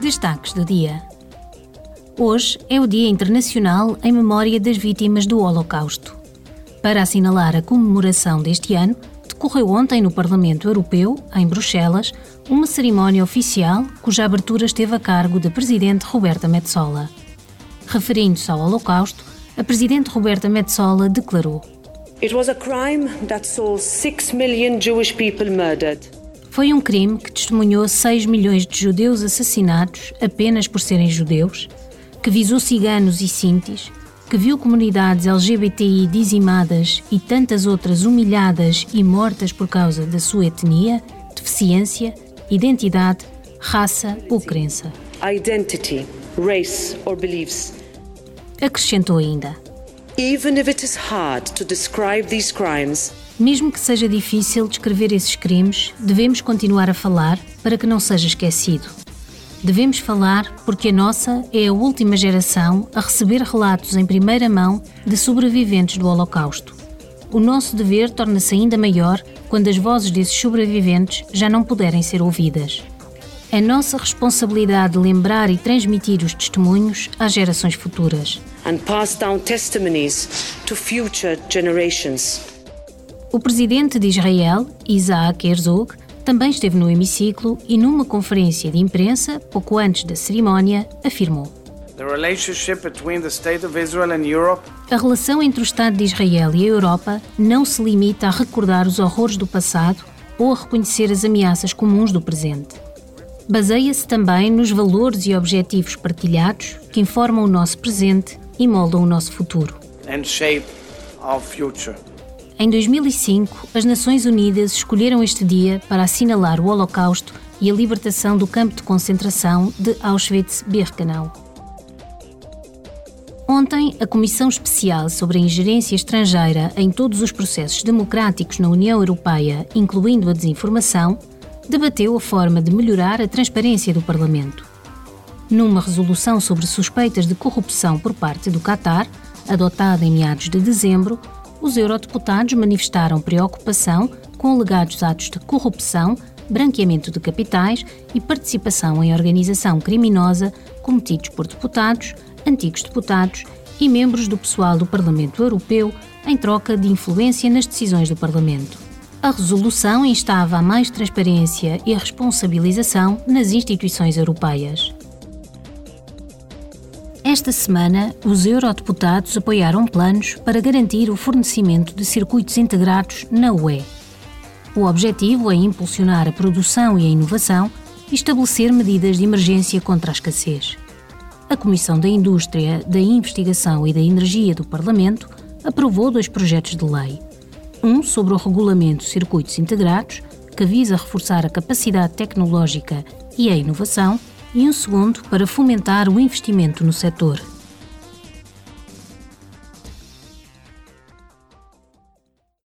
Destaques do dia. Hoje é o Dia Internacional em memória das vítimas do Holocausto. Para assinalar a comemoração deste ano, decorreu ontem no Parlamento Europeu, em Bruxelas, uma cerimónia oficial cuja abertura esteve a cargo da Presidente Roberta Metsola. Referindo-se ao Holocausto, a Presidente Roberta Metsola declarou: It was a crime that saw 6 million Jewish people murdered. Foi um crime que testemunhou 6 milhões de judeus assassinados apenas por serem judeus, que visou ciganos e sintis, que viu comunidades LGBTI dizimadas e tantas outras humilhadas e mortas por causa da sua etnia, deficiência, identidade, raça ou crença. Identity, race or beliefs. Acrescentou ainda: Even if it is hard to describe these crimes, mesmo que seja difícil descrever esses crimes, devemos continuar a falar para que não seja esquecido. Devemos falar porque a nossa é a última geração a receber relatos em primeira mão de sobreviventes do Holocausto. O nosso dever torna-se ainda maior quando as vozes desses sobreviventes já não puderem ser ouvidas. É nossa responsabilidade lembrar e transmitir os testemunhos às gerações futuras. And pass down testimonies to future generations. O presidente de Israel, Isaac Herzog, também esteve no hemiciclo e, numa conferência de imprensa, pouco antes da cerimónia, afirmou: A relação entre o Estado de Israel e a Europa não se limita a recordar os horrores do passado ou a reconhecer as ameaças comuns do presente. Baseia-se também nos valores e objetivos partilhados que informam o nosso presente e moldam o nosso futuro. Em 2005, as Nações Unidas escolheram este dia para assinalar o Holocausto e a libertação do campo de concentração de Auschwitz-Birkenau. Ontem, a Comissão Especial sobre a Ingerência Estrangeira em todos os processos democráticos na União Europeia, incluindo a desinformação, debateu a forma de melhorar a transparência do Parlamento. Numa resolução sobre suspeitas de corrupção por parte do Qatar, adotada em meados de dezembro, os eurodeputados manifestaram preocupação com alegados atos de corrupção, branqueamento de capitais e participação em organização criminosa cometidos por deputados, antigos deputados e membros do pessoal do Parlamento Europeu em troca de influência nas decisões do Parlamento. A resolução instava a mais transparência e responsabilização nas instituições europeias. Esta semana, os eurodeputados apoiaram planos para garantir o fornecimento de circuitos integrados na UE. O objetivo é impulsionar a produção e a inovação e estabelecer medidas de emergência contra a escassez. A Comissão da Indústria, da Investigação e da Energia do Parlamento aprovou dois projetos de lei. Um sobre o regulamento de circuitos integrados, que visa reforçar a capacidade tecnológica e a inovação, e um segundo para fomentar o investimento no setor.